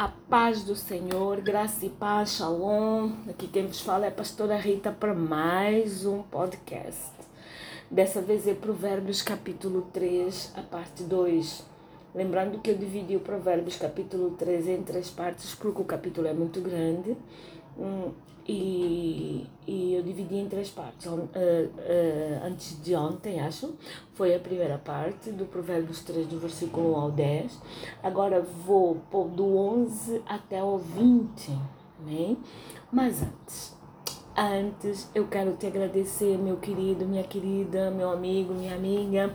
A paz do Senhor, graça e paz, shalom. Aqui quem vos fala é a pastora Rita para mais um podcast. Dessa vez é Provérbios capítulo 3, a parte 2. Lembrando que eu dividi o Provérbios capítulo 3 em três partes, porque o capítulo é muito grande. E, e eu dividi em três partes. Uh, uh, antes de ontem, acho, foi a primeira parte do Provérbios 3, do versículo 1 ao 10. Agora vou do 11 até o 20, amém? Mas antes, antes eu quero te agradecer, meu querido, minha querida, meu amigo, minha amiga.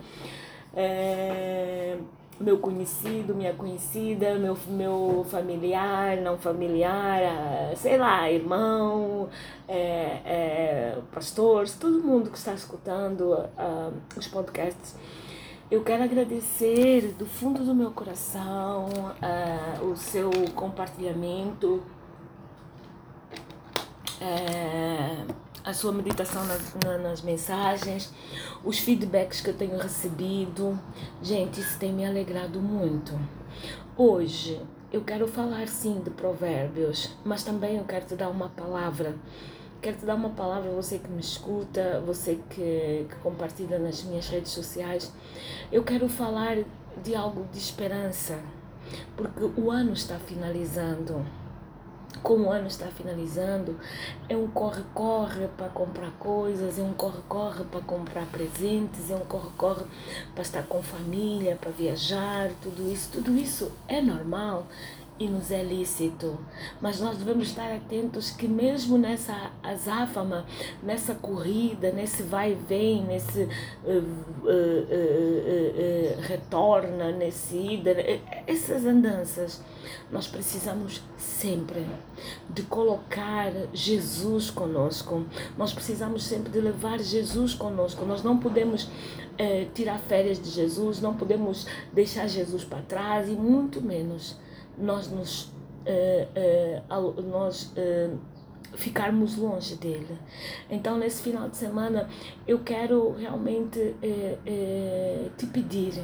É, meu conhecido, minha conhecida, meu, meu familiar, não familiar, ah, sei lá, irmão, é, é, pastores, todo mundo que está escutando uh, os podcasts. Eu quero agradecer do fundo do meu coração uh, o seu compartilhamento. Uh, a sua meditação nas, nas mensagens, os feedbacks que eu tenho recebido. Gente, isso tem me alegrado muito. Hoje eu quero falar sim de provérbios, mas também eu quero te dar uma palavra. Quero te dar uma palavra, você que me escuta, você que, que compartilha nas minhas redes sociais. Eu quero falar de algo de esperança, porque o ano está finalizando como o ano está finalizando, é um corre-corre para comprar coisas, é um corre-corre para comprar presentes, é um corre-corre para estar com família, para viajar, tudo isso, tudo isso é normal e nos é lícito. Mas nós devemos estar atentos que mesmo nessa azáfama, nessa corrida, nesse vai e vem, nesse uh, uh, uh, retorna, nesse ida, essas andanças, nós precisamos sempre de colocar Jesus conosco. Nós precisamos sempre de levar Jesus conosco. Nós não podemos eh, tirar férias de Jesus, não podemos deixar Jesus para trás e muito menos nós nos uh, uh, nós uh, ficarmos longe dele. Então nesse final de semana eu quero realmente te pedir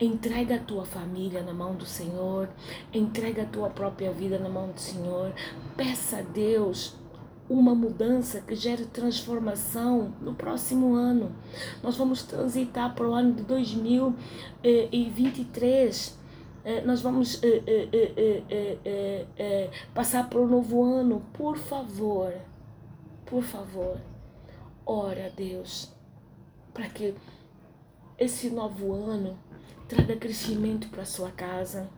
Entrega a tua família na mão do Senhor, entrega a tua própria vida na mão do Senhor. Peça a Deus uma mudança que gere transformação no próximo ano. Nós vamos transitar para o ano de 2023 é, nós vamos é, é, passar para o novo ano, por favor, por favor, ora a Deus, para que esse novo ano traga crescimento para sua casa,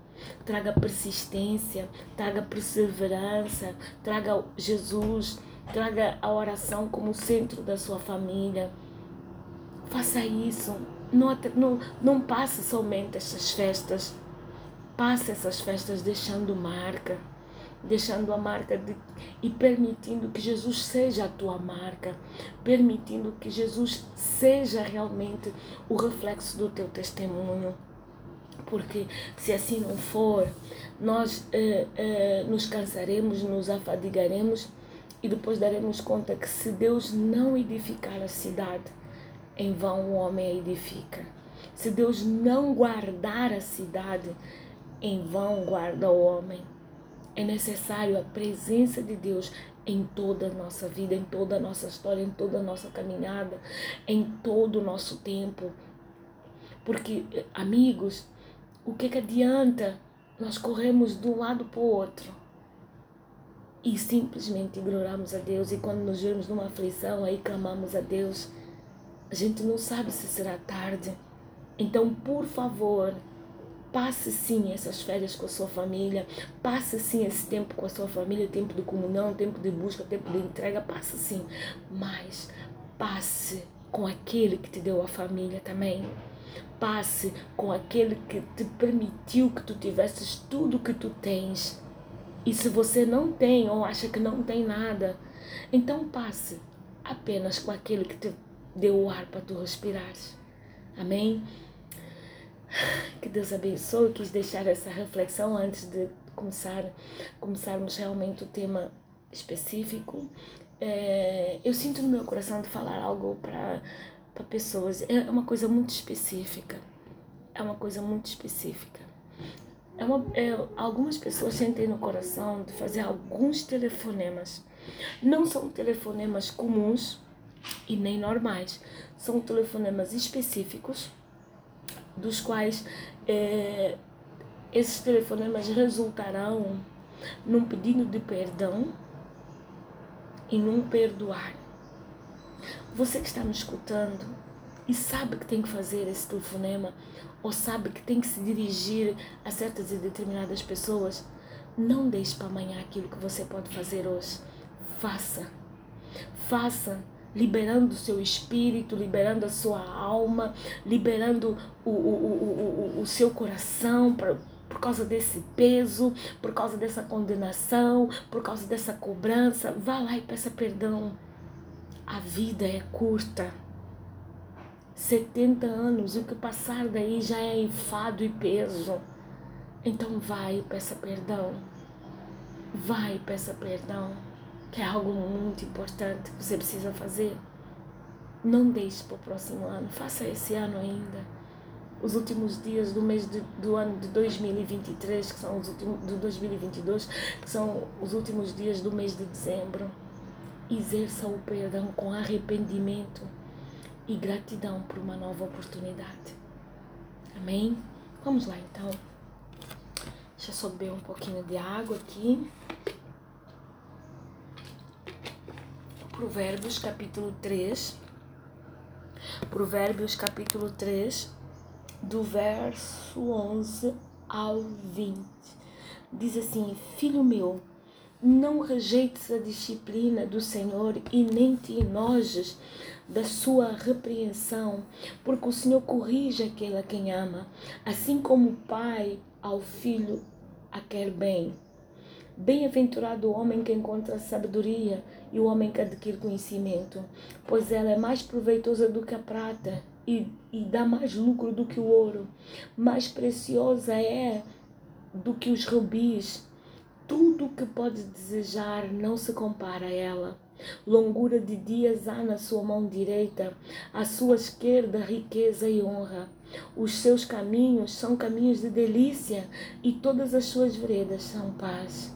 traga persistência, traga perseverança, traga Jesus, traga a oração como centro da sua família. Faça isso. Não, não, não passe somente essas festas Passe essas festas deixando marca, deixando a marca de, e permitindo que Jesus seja a tua marca, permitindo que Jesus seja realmente o reflexo do teu testemunho. Porque se assim não for, nós eh, eh, nos cansaremos, nos afadigaremos e depois daremos conta que se Deus não edificar a cidade, em vão o homem a edifica. Se Deus não guardar a cidade, em vão guarda o homem. É necessário a presença de Deus em toda a nossa vida, em toda a nossa história, em toda a nossa caminhada, em todo o nosso tempo. Porque, amigos, o que, que adianta nós corremos de um lado para o outro e simplesmente ignoramos a Deus e quando nos vemos numa aflição, aí clamamos a Deus, a gente não sabe se será tarde. Então, por favor, Passe sim essas férias com a sua família, passe sim esse tempo com a sua família, tempo de comunhão, tempo de busca, tempo de entrega, passe sim. Mas passe com aquele que te deu a família também. Passe com aquele que te permitiu que tu tivesses tudo que tu tens. E se você não tem ou acha que não tem nada, então passe apenas com aquele que te deu o ar para tu respirares. Amém? Que Deus abençoe. Eu quis deixar essa reflexão antes de começar, começarmos realmente o tema específico. É, eu sinto no meu coração de falar algo para pessoas. É uma coisa muito específica. É uma coisa muito específica. é uma, é, algumas pessoas sentem no coração de fazer alguns telefonemas. Não são telefonemas comuns e nem normais, são telefonemas específicos, dos quais é, esses telefonemas resultarão num pedido de perdão e num perdoar. Você que está me escutando e sabe que tem que fazer esse telefonema, ou sabe que tem que se dirigir a certas e determinadas pessoas, não deixe para amanhã aquilo que você pode fazer hoje. Faça. Faça liberando o seu espírito, liberando a sua alma, liberando o, o, o, o, seu coração para por causa desse peso, por causa dessa condenação, por causa dessa cobrança. Vá lá e peça perdão. A vida é curta. 70 anos, o que passar daí já é enfado e peso. Então vai e peça perdão. Vai e peça perdão, que é algo muito importante que você precisa fazer. Não deixe para o próximo ano, faça esse ano ainda. Os últimos dias do mês de, do ano de 2023, que são os últimos de 2022, que são os últimos dias do mês de dezembro. Exerça o perdão com arrependimento e gratidão por uma nova oportunidade. Amém? Vamos lá então. Deixa eu beber um pouquinho de água aqui. Provérbios capítulo 3. Provérbios capítulo 3, do verso 11 ao 20. Diz assim: Filho meu, não rejeites a disciplina do Senhor e nem te enojes da sua repreensão, porque o Senhor corrige aquele a quem ama, assim como o pai ao filho a quer bem. Bem-aventurado o homem que encontra sabedoria e o homem que adquire conhecimento, pois ela é mais proveitosa do que a prata e, e dá mais lucro do que o ouro. Mais preciosa é do que os rubis. Tudo o que pode desejar não se compara a ela. Longura de dias há na sua mão direita, à sua esquerda riqueza e honra. Os seus caminhos são caminhos de delícia e todas as suas veredas são paz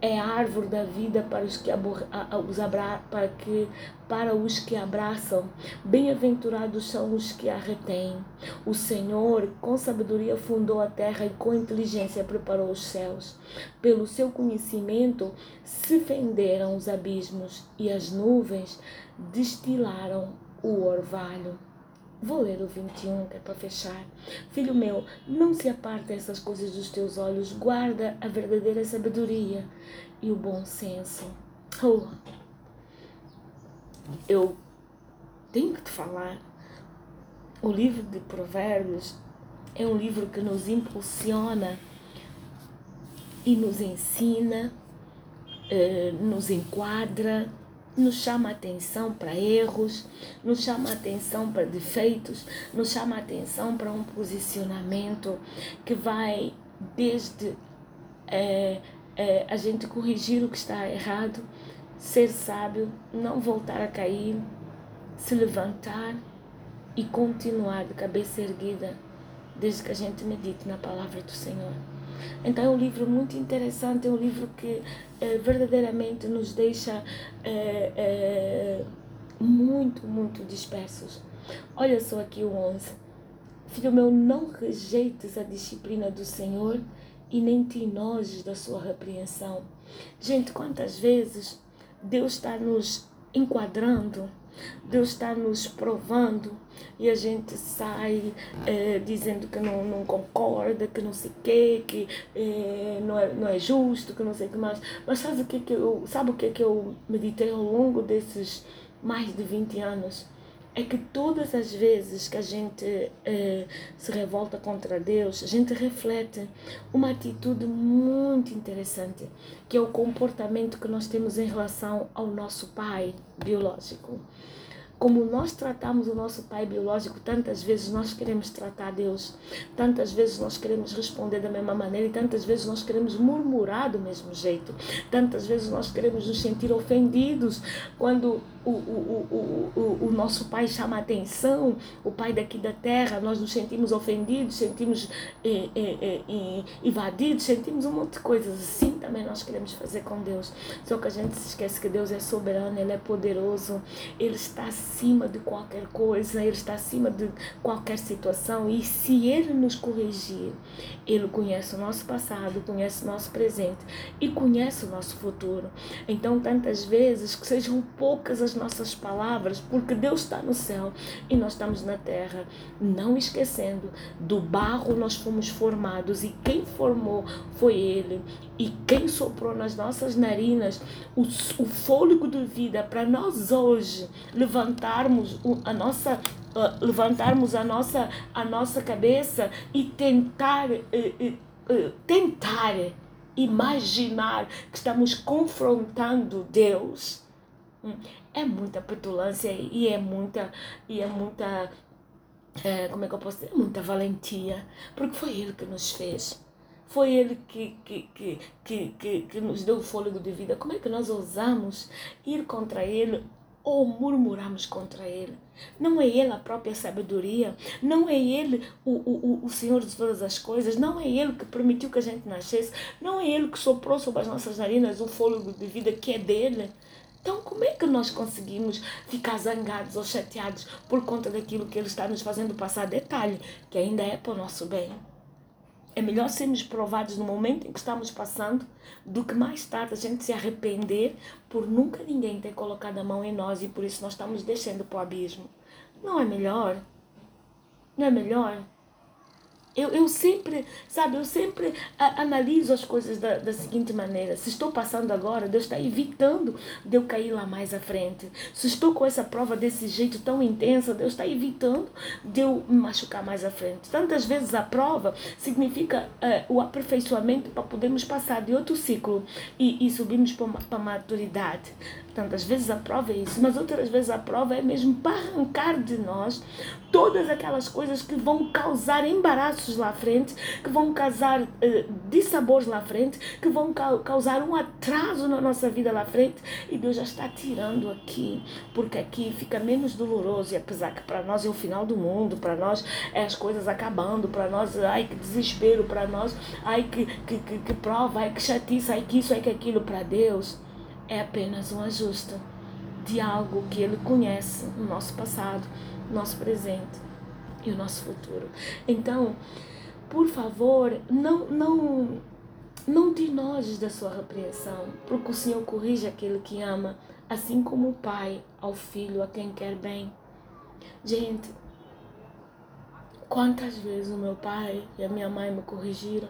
é a árvore da vida para os que, os abra, para que para os que abraçam. Bem-aventurados são os que a retêm. O Senhor, com sabedoria, fundou a terra e com inteligência preparou os céus. Pelo seu conhecimento se fenderam os abismos e as nuvens destilaram o orvalho. Vou ler o 21, que é para fechar. Filho meu, não se aparte essas coisas dos teus olhos, guarda a verdadeira sabedoria e o bom senso. Oh, eu tenho que te falar. O livro de Provérbios é um livro que nos impulsiona e nos ensina, eh, nos enquadra nos chama atenção para erros, nos chama atenção para defeitos, nos chama atenção para um posicionamento que vai desde é, é, a gente corrigir o que está errado, ser sábio, não voltar a cair, se levantar e continuar de cabeça erguida desde que a gente medite na palavra do Senhor. Então é um livro muito interessante, é um livro que é, verdadeiramente nos deixa é, é, muito, muito dispersos. Olha só aqui o 11. Filho meu, não rejeites a disciplina do Senhor e nem te enojes da sua repreensão. Gente, quantas vezes Deus está nos enquadrando Deus está nos provando e a gente sai é, dizendo que não, não concorda, que não sei o quê, que é, não, é, não é justo, que não sei o que mais. Mas sabe o que, que eu, sabe o que, que eu meditei ao longo desses mais de 20 anos? É que todas as vezes que a gente eh, se revolta contra Deus, a gente reflete uma atitude muito interessante, que é o comportamento que nós temos em relação ao nosso pai biológico. como nós tratamos o nosso pai biológico, tantas vezes nós queremos tratar Deus, tantas vezes nós queremos responder da mesma maneira e tantas vezes nós queremos murmurar do mesmo jeito, tantas vezes nós queremos nos sentir ofendidos quando o, o, o, o, o nosso pai chama a atenção, o pai daqui da terra, nós nos sentimos ofendidos, sentimos eh, eh, eh, invadidos, sentimos um monte de coisas assim também nós queremos fazer com Deus. Só que a gente se esquece que Deus é soberano, Ele é poderoso, Ele está acima de qualquer coisa, Ele está acima de qualquer situação e se Ele nos corrigir, Ele conhece o nosso passado, conhece o nosso presente e conhece o nosso futuro. Então, tantas vezes que sejam poucas as nossas palavras, porque Deus está no céu e nós estamos na terra, não esquecendo do barro nós fomos formados e quem formou foi Ele e quem soprou nas nossas narinas o, o fôlego de vida para nós hoje levantarmos a nossa uh, levantarmos a nossa a nossa cabeça e tentar uh, uh, tentar imaginar que estamos confrontando Deus hum, é muita petulância e é muita e é muita é, como é que eu posso dizer? Muita valentia, porque foi Ele que nos fez. Foi Ele que, que, que, que, que, que nos deu o fôlego de vida. Como é que nós ousamos ir contra Ele ou murmuramos contra Ele? Não é Ele a própria sabedoria? Não é Ele o, o, o Senhor de todas as coisas? Não é Ele que permitiu que a gente nascesse? Não é Ele que soprou sobre as nossas narinas o fôlego de vida que é dele? Então, como é que nós conseguimos ficar zangados ou chateados por conta daquilo que Ele está nos fazendo passar? Detalhe, que ainda é para o nosso bem. É melhor sermos provados no momento em que estamos passando do que mais tarde a gente se arrepender por nunca ninguém ter colocado a mão em nós e por isso nós estamos descendo para o abismo. Não é melhor? Não é melhor? Eu, eu sempre, sabe, eu sempre analiso as coisas da, da seguinte maneira. Se estou passando agora, Deus está evitando de eu cair lá mais à frente. Se estou com essa prova desse jeito tão intensa, Deus está evitando de eu me machucar mais à frente. Tantas vezes a prova significa uh, o aperfeiçoamento para podermos passar de outro ciclo e, e subirmos para a maturidade. Tantas vezes a prova é isso, mas outras vezes a prova é mesmo para arrancar de nós todas aquelas coisas que vão causar embaraços lá à frente, que vão causar uh, dissabores lá à frente, que vão ca causar um atraso na nossa vida lá à frente. E Deus já está tirando aqui, porque aqui fica menos doloroso. E apesar que para nós é o final do mundo, para nós é as coisas acabando, para nós, ai que desespero, para nós, ai que, que, que, que prova, ai que chatice, ai que isso, ai que aquilo, para Deus é apenas um ajuste de algo que Ele conhece no nosso passado, no nosso presente e o nosso futuro. Então, por favor, não, não, não te nojes da sua repreensão, porque o Senhor corrige aquele que ama, assim como o Pai ao Filho, a quem quer bem. Gente, quantas vezes o meu pai e a minha mãe me corrigiram?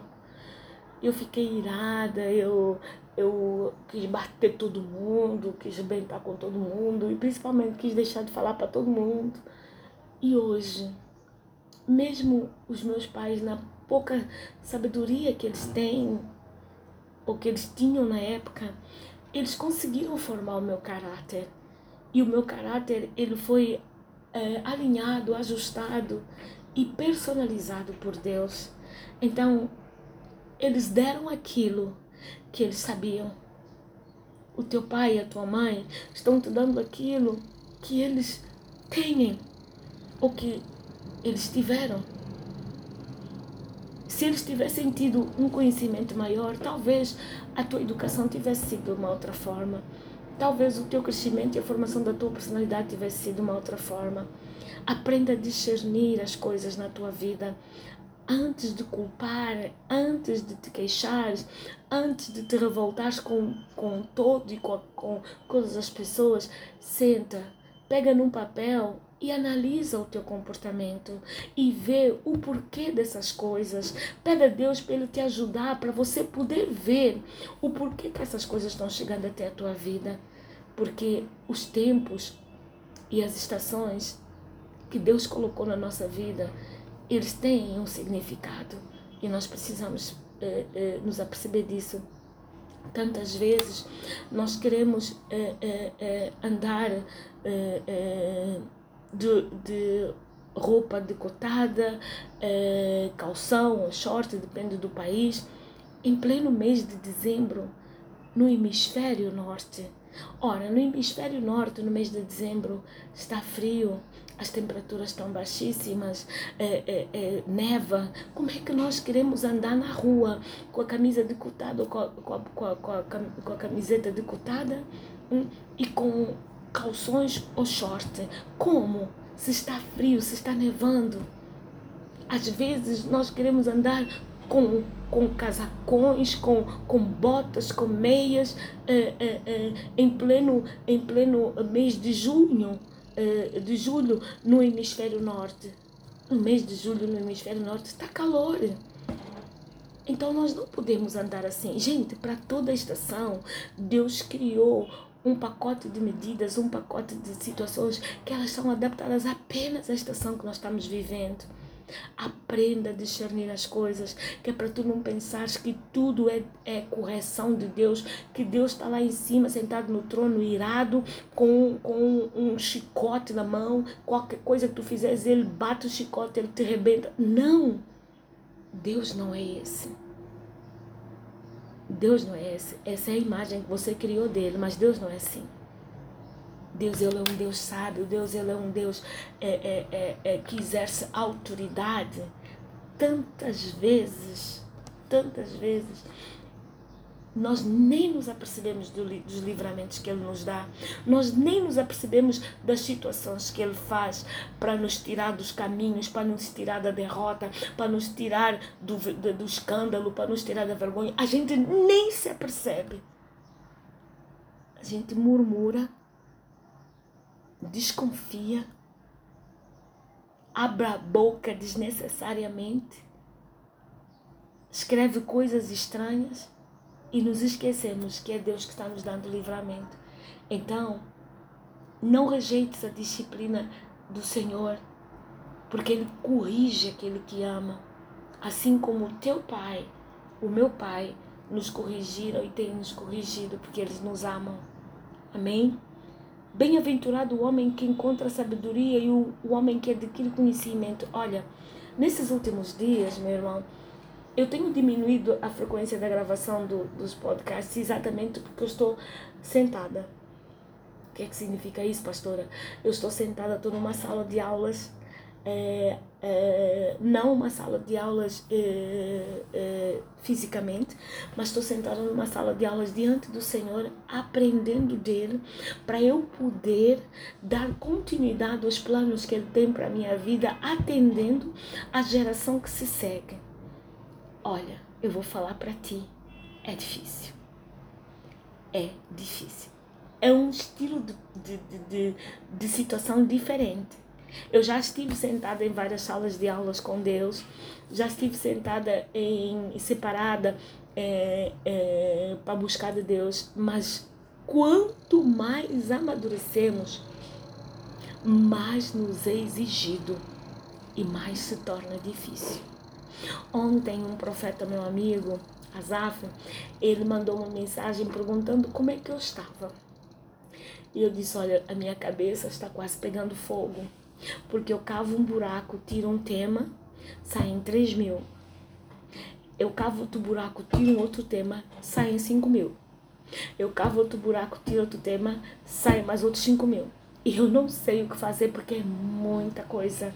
Eu fiquei irada, eu, eu quis bater todo mundo, quis bentar com todo mundo e principalmente quis deixar de falar para todo mundo. E hoje, mesmo os meus pais, na pouca sabedoria que eles têm, ou que eles tinham na época, eles conseguiram formar o meu caráter. E o meu caráter, ele foi é, alinhado, ajustado e personalizado por Deus. Então, eles deram aquilo que eles sabiam. O teu pai e a tua mãe estão te dando aquilo que eles têm ou que eles tiveram. Se eles tivessem tido um conhecimento maior, talvez a tua educação tivesse sido de uma outra forma. Talvez o teu crescimento e a formação da tua personalidade tivesse sido de uma outra forma. Aprenda a discernir as coisas na tua vida antes de culpar, antes de te queixares, antes de te revoltares com, com todo e com, com todas as pessoas, senta, pega num papel e analisa o teu comportamento e vê o porquê dessas coisas. Pede a Deus para Ele te ajudar, para você poder ver o porquê que essas coisas estão chegando até a tua vida. Porque os tempos e as estações que Deus colocou na nossa vida eles têm um significado e nós precisamos eh, eh, nos aperceber disso. Tantas vezes nós queremos eh, eh, eh, andar de, de roupa decotada, calção short, depende do país, em pleno mês de dezembro, no hemisfério norte. Ora, no hemisfério norte, no mês de dezembro, está frio, as temperaturas estão baixíssimas, é, é, é, neva. Como é que nós queremos andar na rua com a camisa decotada, com a, com a, com a, com a, com a camiseta decotada hum, e com calções ou short? Como? Se está frio, se está nevando. Às vezes nós queremos andar com, com casacões, com, com botas, com meias, é, é, é, em, pleno, em pleno mês de junho. Eh, de julho no hemisfério norte. No mês de julho no hemisfério norte está calor. Então nós não podemos andar assim. Gente, para toda estação, Deus criou um pacote de medidas, um pacote de situações que elas são adaptadas apenas à estação que nós estamos vivendo. Aprenda a discernir as coisas, que é para tu não pensares que tudo é, é correção de Deus, que Deus está lá em cima, sentado no trono, irado, com, com um chicote na mão, qualquer coisa que tu fizeres, ele bate o chicote, ele te rebenta. Não! Deus não é esse. Deus não é esse. Essa é a imagem que você criou dele, mas Deus não é assim. Deus ele é um Deus sábio, Deus ele é um Deus é, é, é, é, que exerce autoridade. Tantas vezes, tantas vezes, nós nem nos apercebemos dos livramentos que Ele nos dá, nós nem nos apercebemos das situações que Ele faz para nos tirar dos caminhos, para nos tirar da derrota, para nos tirar do, do, do escândalo, para nos tirar da vergonha. A gente nem se apercebe. A gente murmura desconfia, abra a boca desnecessariamente, escreve coisas estranhas e nos esquecemos que é Deus que está nos dando livramento. Então, não rejeites a disciplina do Senhor, porque Ele corrige aquele que ama, assim como o teu Pai, o meu Pai, nos corrigiram e tem nos corrigido, porque eles nos amam. Amém? Bem-aventurado o homem que encontra sabedoria e o, o homem que adquire conhecimento. Olha, nesses últimos dias, meu irmão, eu tenho diminuído a frequência da gravação do, dos podcasts exatamente porque eu estou sentada. O que é que significa isso, pastora? Eu estou sentada, estou numa sala de aulas é, é, não uma sala de aulas é, é, fisicamente, mas estou sentada numa sala de aulas diante do Senhor, aprendendo dele, para eu poder dar continuidade aos planos que Ele tem para a minha vida, atendendo a geração que se segue. Olha, eu vou falar para ti, é difícil. É difícil. É um estilo de, de, de, de situação diferente eu já estive sentada em várias salas de aulas com Deus, já estive sentada em separada é, é, para buscar de Deus, mas quanto mais amadurecemos, mais nos é exigido e mais se torna difícil. Ontem um profeta meu amigo, Azaf, ele mandou uma mensagem perguntando como é que eu estava. E eu disse, olha, a minha cabeça está quase pegando fogo. Porque eu cavo um buraco, tiro um tema, saem 3 mil. Eu cavo outro buraco, tiro um outro tema, saem 5 mil. Eu cavo outro buraco, tiro outro tema, saem mais outros 5 mil. E eu não sei o que fazer porque é muita coisa.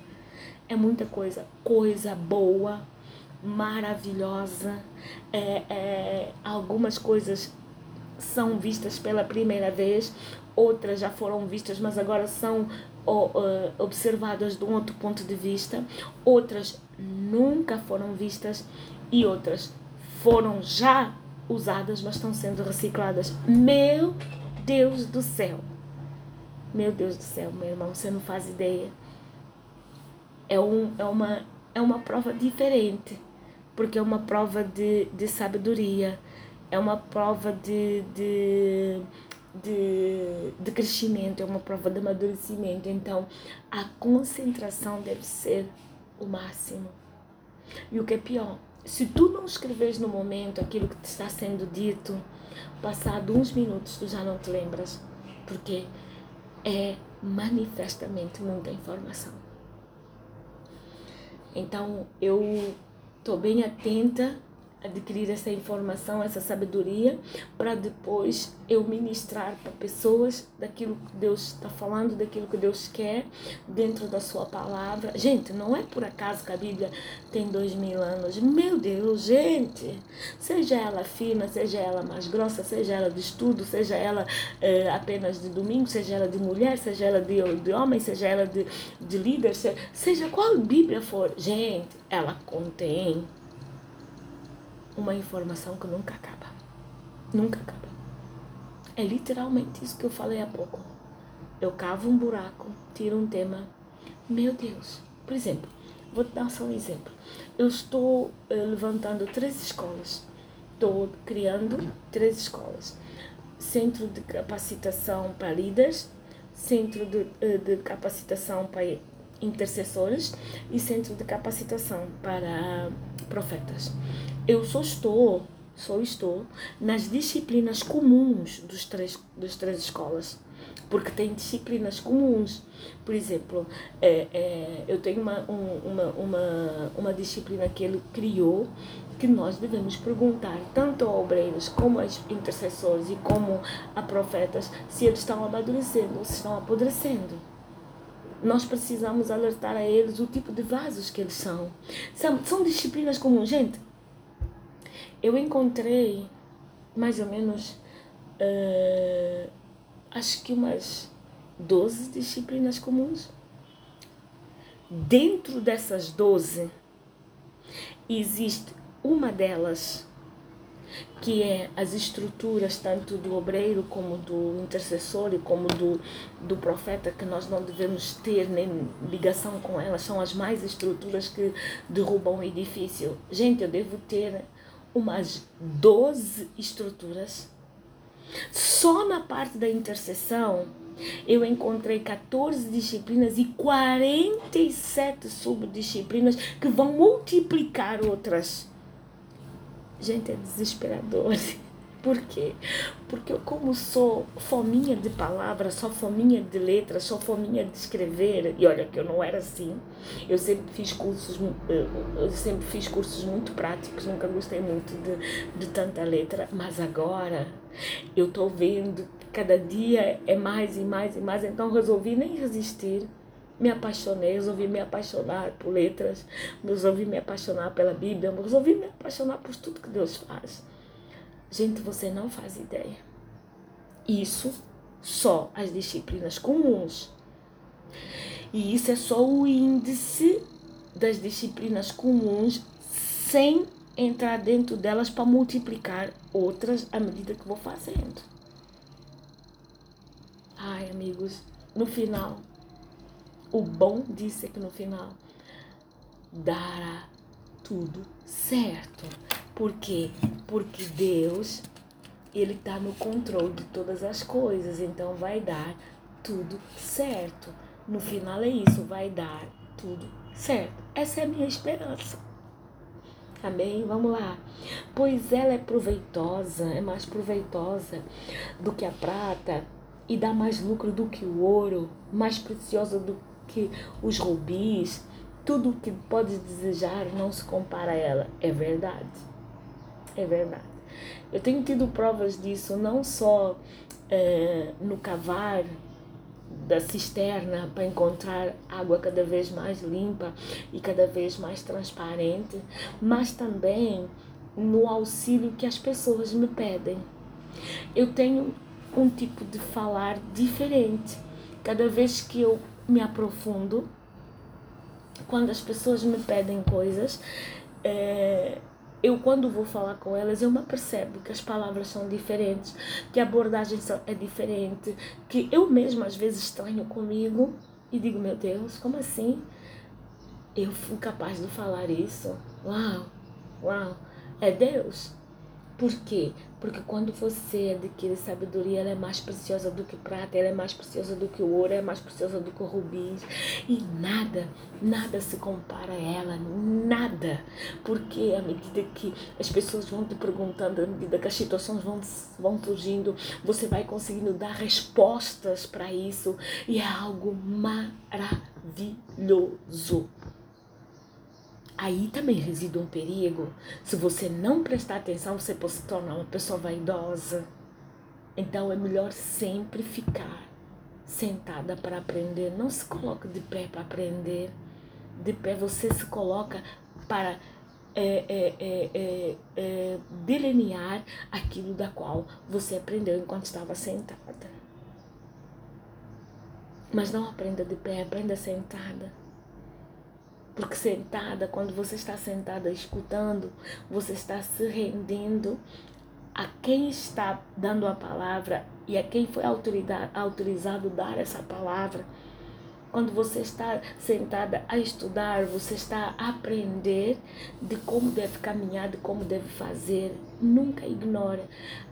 É muita coisa. Coisa boa, maravilhosa. É, é, algumas coisas são vistas pela primeira vez, outras já foram vistas, mas agora são uh, observadas de um outro ponto de vista, outras nunca foram vistas e outras foram já usadas, mas estão sendo recicladas. Meu Deus do céu! Meu Deus do céu, meu irmão, você não faz ideia. É, um, é, uma, é uma prova diferente, porque é uma prova de, de sabedoria, é uma prova de, de de, de crescimento, é uma prova de amadurecimento. Então, a concentração deve ser o máximo. E o que é pior, se tu não escreves no momento aquilo que te está sendo dito, passado uns minutos tu já não te lembras, porque é manifestamente muita informação. Então eu estou bem atenta adquirir essa informação, essa sabedoria, para depois eu ministrar para pessoas daquilo que Deus está falando, daquilo que Deus quer dentro da Sua palavra. Gente, não é por acaso que a Bíblia tem dois mil anos. Meu Deus, gente! Seja ela fina, seja ela mais grossa, seja ela de estudo, seja ela eh, apenas de domingo, seja ela de mulher, seja ela de, de homem, seja ela de, de líder, seja, seja qual Bíblia for, gente, ela contém uma informação que nunca acaba. Nunca acaba. É literalmente isso que eu falei há pouco. Eu cavo um buraco, tiro um tema. Meu Deus. Por exemplo, vou te dar só um exemplo. Eu estou uh, levantando três escolas. Estou criando três escolas. Centro de capacitação para líderes, centro de, uh, de capacitação para intercessores e centro de capacitação para profetas. Eu só estou, só estou nas disciplinas comuns dos três, das três escolas. Porque tem disciplinas comuns. Por exemplo, é, é, eu tenho uma, um, uma, uma, uma disciplina que ele criou que nós devemos perguntar tanto a obreiros como a intercessores e como a profetas se eles estão amadurecendo ou se estão apodrecendo nós precisamos alertar a eles o tipo de vasos que eles são. São, são disciplinas comuns. Gente, eu encontrei mais ou menos, uh, acho que umas 12 disciplinas comuns. Dentro dessas 12, existe uma delas que é as estruturas tanto do obreiro como do intercessor e como do, do profeta que nós não devemos ter nem ligação com elas são as mais estruturas que derrubam o edifício gente eu devo ter umas 12 estruturas. Só na parte da intercessão eu encontrei 14 disciplinas e 47 subdisciplinas que vão multiplicar outras. Gente, é desesperador. Por quê? Porque eu, como sou fominha de palavras, sou fominha de letras, sou fominha de escrever, e olha que eu não era assim. Eu sempre fiz cursos, eu sempre fiz cursos muito práticos, nunca gostei muito de, de tanta letra, mas agora eu estou vendo que cada dia é mais e mais e mais, então resolvi nem resistir me apaixonei, resolvi me apaixonar por letras, resolvi me apaixonar pela Bíblia, resolvi me apaixonar por tudo que Deus faz. Gente, você não faz ideia. Isso só as disciplinas comuns. E isso é só o índice das disciplinas comuns sem entrar dentro delas para multiplicar outras à medida que vou fazendo. Ai, amigos, no final, o bom disso é que no final dará tudo certo. Por quê? Porque Deus, Ele está no controle de todas as coisas, então vai dar tudo certo. No final é isso, vai dar tudo certo. Essa é a minha esperança. Amém? Vamos lá. Pois ela é proveitosa, é mais proveitosa do que a prata e dá mais lucro do que o ouro, mais preciosa do que os rubis. Tudo que pode desejar não se compara a ela. É verdade. É verdade. Eu tenho tido provas disso não só é, no cavar da cisterna para encontrar água cada vez mais limpa e cada vez mais transparente, mas também no auxílio que as pessoas me pedem. Eu tenho um tipo de falar diferente. Cada vez que eu me aprofundo, quando as pessoas me pedem coisas, é, eu quando vou falar com elas, eu me percebo que as palavras são diferentes, que a abordagem é diferente, que eu mesma às vezes estranho comigo e digo, meu Deus, como assim? Eu fui capaz de falar isso? Uau, uau, é Deus. Por quê? Porque quando você adquire sabedoria, ela é mais preciosa do que prata, ela é mais preciosa do que ouro, é mais preciosa do que o rubi. E nada, nada se compara a ela, nada. Porque à medida que as pessoas vão te perguntando, à medida que as situações vão, vão fugindo, você vai conseguindo dar respostas para isso. E é algo maravilhoso aí também reside um perigo. Se você não prestar atenção, você pode se tornar uma pessoa vaidosa. Então é melhor sempre ficar sentada para aprender. Não se coloque de pé para aprender. De pé você se coloca para é, é, é, é, é delinear aquilo da qual você aprendeu enquanto estava sentada. Mas não aprenda de pé, aprenda sentada. Porque sentada, quando você está sentada escutando, você está se rendendo a quem está dando a palavra e a quem foi autorizado dar essa palavra. Quando você está sentada a estudar, você está a aprender de como deve caminhar, de como deve fazer. Nunca ignore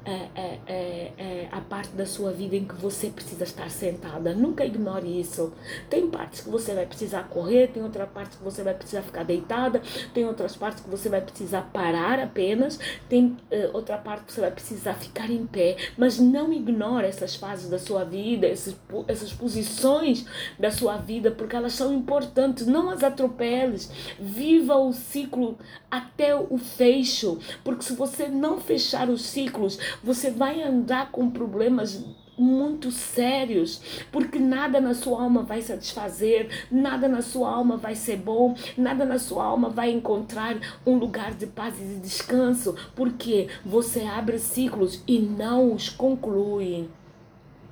é, é, é, a parte da sua vida em que você precisa estar sentada. Nunca ignore isso. Tem partes que você vai precisar correr, tem outra parte que você vai precisar ficar deitada, tem outras partes que você vai precisar parar apenas, tem uh, outra parte que você vai precisar ficar em pé. Mas não ignore essas fases da sua vida, esses, essas posições da sua vida, porque elas são importantes. Não as atropeles. Viva o ciclo até o fecho, porque se você não fechar os ciclos, você vai andar com problemas muito sérios, porque nada na sua alma vai satisfazer, nada na sua alma vai ser bom, nada na sua alma vai encontrar um lugar de paz e de descanso, porque você abre ciclos e não os conclui.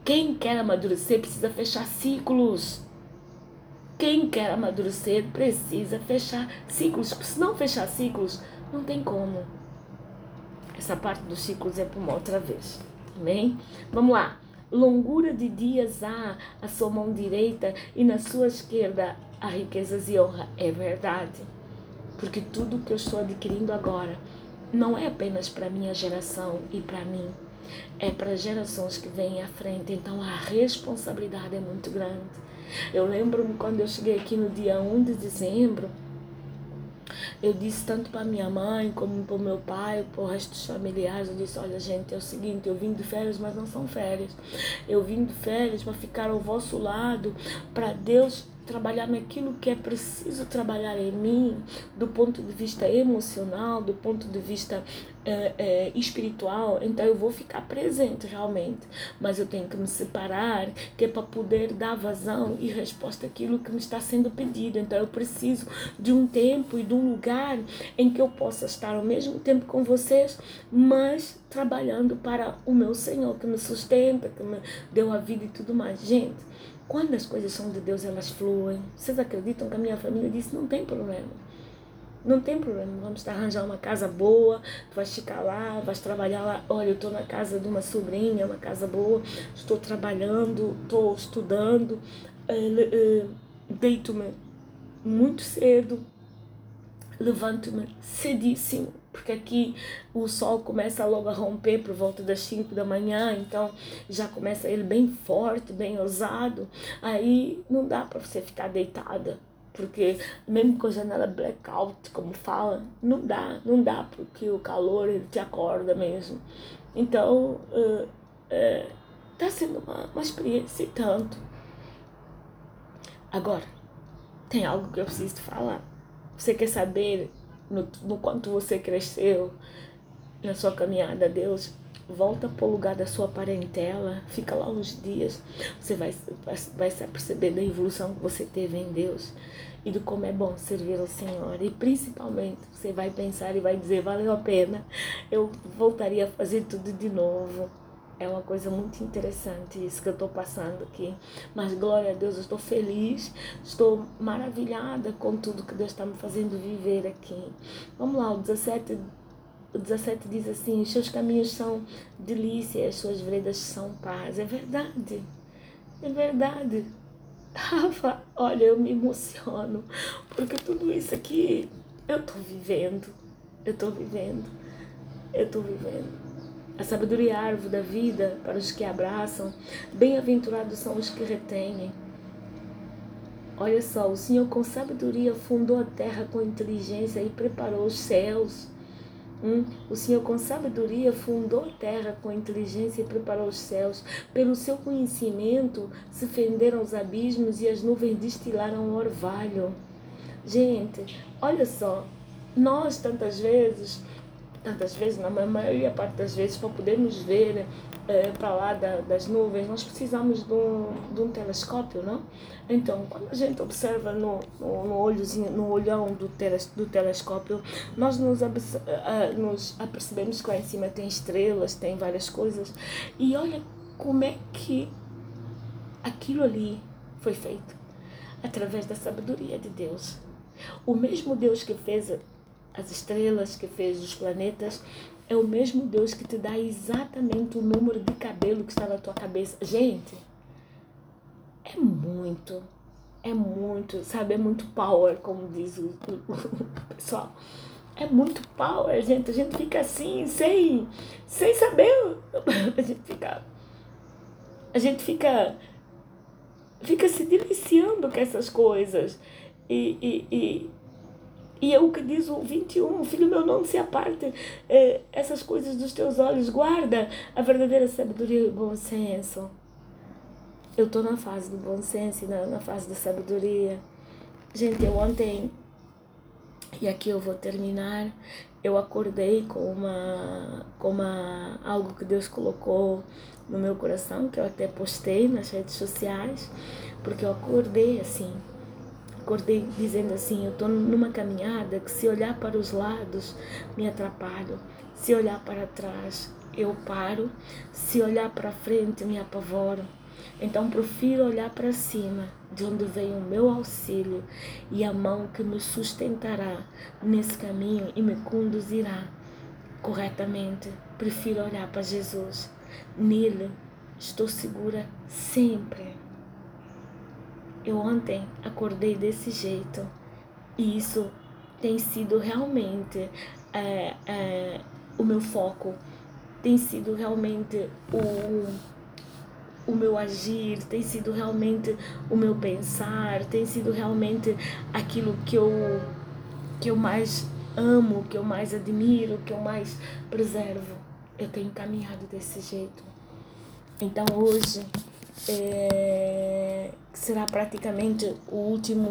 Quem quer amadurecer precisa fechar ciclos. Quem quer amadurecer precisa fechar ciclos. Se não fechar ciclos, não tem como. Essa parte dos ciclos é para uma outra vez. Amém? Vamos lá. Longura de dias há a sua mão direita e na sua esquerda a riquezas e honra. É verdade. Porque tudo que eu estou adquirindo agora não é apenas para minha geração e para mim. É para gerações que vêm à frente. Então a responsabilidade é muito grande. Eu lembro-me quando eu cheguei aqui no dia 1 de dezembro eu disse tanto para minha mãe como para o meu pai, para o resto dos familiares, eu disse, olha gente, é o seguinte, eu vim de férias, mas não são férias. Eu vim de férias para ficar ao vosso lado, para Deus trabalhar naquilo que é preciso trabalhar em mim, do ponto de vista emocional, do ponto de vista é, é, espiritual, então eu vou ficar presente realmente, mas eu tenho que me separar, que é para poder dar vazão e resposta àquilo que me está sendo pedido. Então eu preciso de um tempo e de um lugar em que eu possa estar ao mesmo tempo com vocês, mas trabalhando para o meu Senhor que me sustenta, que me deu a vida e tudo mais. Gente, quando as coisas são de Deus, elas fluem. Vocês acreditam que a minha família disse: não tem problema. Não tem problema, vamos arranjar uma casa boa, tu vais ficar lá, vais trabalhar lá. Olha, eu estou na casa de uma sobrinha, uma casa boa, estou trabalhando, estou estudando, uh, deito-me muito cedo, levanto-me cedíssimo, porque aqui o sol começa logo a romper por volta das 5 da manhã, então já começa ele bem forte, bem ousado. Aí não dá para você ficar deitada, porque mesmo com a janela blackout, como fala, não dá, não dá, porque o calor ele te acorda mesmo. Então, uh, uh, tá sendo uma, uma experiência e tanto. Agora, tem algo que eu preciso falar. Você quer saber no, no quanto você cresceu na sua caminhada a Deus, volta para o lugar da sua parentela, fica lá uns dias, você vai, vai, se perceber da evolução que você teve em Deus e do como é bom servir ao Senhor. E principalmente, você vai pensar e vai dizer, valeu a pena, eu voltaria a fazer tudo de novo. É uma coisa muito interessante isso que eu estou passando aqui. Mas glória a Deus, eu estou feliz, estou maravilhada com tudo que Deus está me fazendo viver aqui. Vamos lá, o 17, o 17 diz assim: seus caminhos são delícia, as suas veredas são paz. É verdade, é verdade. Rafa, olha, eu me emociono, porque tudo isso aqui eu estou vivendo, eu estou vivendo. eu estou vivendo. A sabedoria é árvore da vida para os que abraçam. Bem-aventurados são os que retêm. Olha só, o Senhor com sabedoria fundou a terra com inteligência e preparou os céus. Hum, o Senhor com sabedoria fundou a terra com inteligência e preparou os céus. Pelo seu conhecimento se fenderam os abismos e as nuvens destilaram o orvalho. Gente, olha só, nós tantas vezes tantas vezes, na maioria parte das vezes, para podermos ver é, para lá da, das nuvens, nós precisamos de um, de um telescópio, não? Então, quando a gente observa no, no, no olhozinho, no olhão do, teles, do telescópio, nós nos, uh, nos apercebemos que lá em cima tem estrelas, tem várias coisas, e olha como é que aquilo ali foi feito através da sabedoria de Deus. O mesmo Deus que fez as estrelas, que fez os planetas, é o mesmo Deus que te dá exatamente o número de cabelo que está na tua cabeça. Gente, é muito, é muito, sabe? É muito power, como diz o, o pessoal. É muito power, gente. A gente fica assim, sem, sem saber. A gente fica. A gente fica. Fica se deliciando com essas coisas. E, e, e, e é o que diz o 21, filho meu, não se aparte é, essas coisas dos teus olhos, guarda a verdadeira sabedoria e o bom senso. Eu estou na fase do bom senso, na, na fase da sabedoria. Gente, eu ontem, e aqui eu vou terminar, eu acordei com uma, com uma algo que Deus colocou no meu coração, que eu até postei nas redes sociais, porque eu acordei assim, acordei dizendo assim: eu estou numa caminhada que, se olhar para os lados, me atrapalho, se olhar para trás, eu paro, se olhar para frente, me apavoro. Então, prefiro olhar para cima, de onde vem o meu auxílio e a mão que me sustentará nesse caminho e me conduzirá corretamente. Prefiro olhar para Jesus. Nele estou segura sempre. Eu ontem acordei desse jeito e isso tem sido realmente é, é, o meu foco, tem sido realmente o, o meu agir, tem sido realmente o meu pensar, tem sido realmente aquilo que eu, que eu mais amo, que eu mais admiro, que eu mais preservo. Eu tenho caminhado desse jeito. Então hoje é, será praticamente o último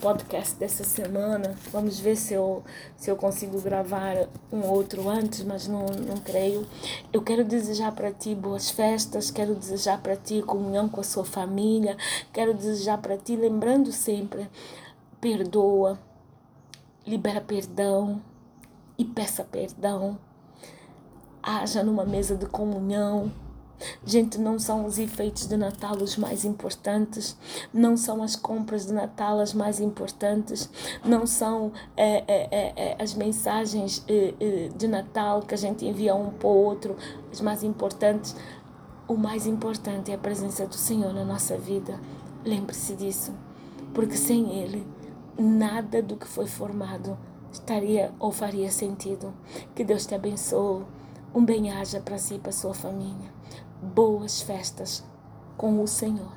podcast dessa semana. Vamos ver se eu, se eu consigo gravar um outro antes, mas não, não creio. Eu quero desejar para ti boas festas, quero desejar para ti comunhão com a sua família, quero desejar para ti, lembrando sempre, perdoa, libera perdão e peça perdão. Haja numa mesa de comunhão Gente, não são os enfeites de Natal os mais importantes, não são as compras de Natal as mais importantes, não são é, é, é, as mensagens de Natal que a gente envia um para o outro as mais importantes. O mais importante é a presença do Senhor na nossa vida. Lembre-se disso, porque sem Ele, nada do que foi formado estaria ou faria sentido. Que Deus te abençoe. Um bem-aja para si e para sua família boas festas com o Senhor.